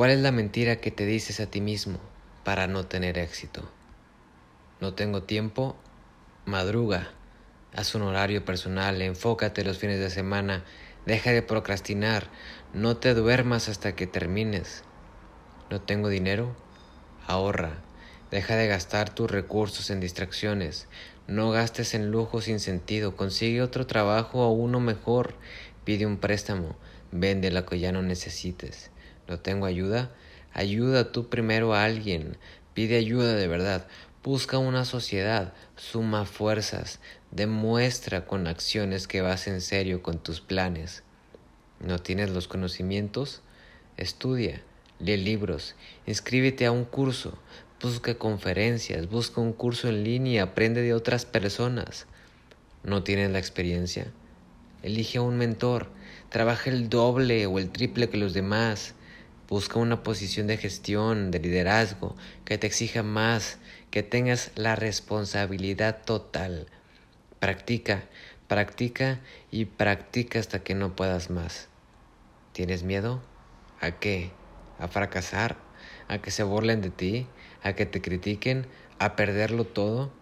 ¿Cuál es la mentira que te dices a ti mismo para no tener éxito? No tengo tiempo, madruga, haz un horario personal, enfócate los fines de semana, deja de procrastinar, no te duermas hasta que termines. No tengo dinero, ahorra, deja de gastar tus recursos en distracciones, no gastes en lujo sin sentido, consigue otro trabajo o uno mejor, pide un préstamo, vende lo que ya no necesites. ¿No tengo ayuda? Ayuda tú primero a alguien. Pide ayuda de verdad. Busca una sociedad. Suma fuerzas. Demuestra con acciones que vas en serio con tus planes. ¿No tienes los conocimientos? Estudia. Lee libros. Inscríbete a un curso. Busca conferencias. Busca un curso en línea. Aprende de otras personas. ¿No tienes la experiencia? Elige a un mentor. Trabaja el doble o el triple que los demás. Busca una posición de gestión, de liderazgo, que te exija más, que tengas la responsabilidad total. Practica, practica y practica hasta que no puedas más. ¿Tienes miedo? ¿A qué? ¿A fracasar? ¿A que se burlen de ti? ¿A que te critiquen? ¿A perderlo todo?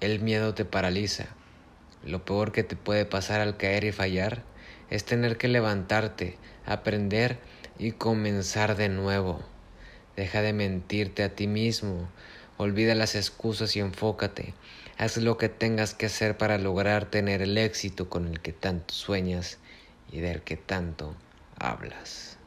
El miedo te paraliza. Lo peor que te puede pasar al caer y fallar es tener que levantarte, aprender y comenzar de nuevo. Deja de mentirte a ti mismo, olvida las excusas y enfócate. Haz lo que tengas que hacer para lograr tener el éxito con el que tanto sueñas y del que tanto hablas.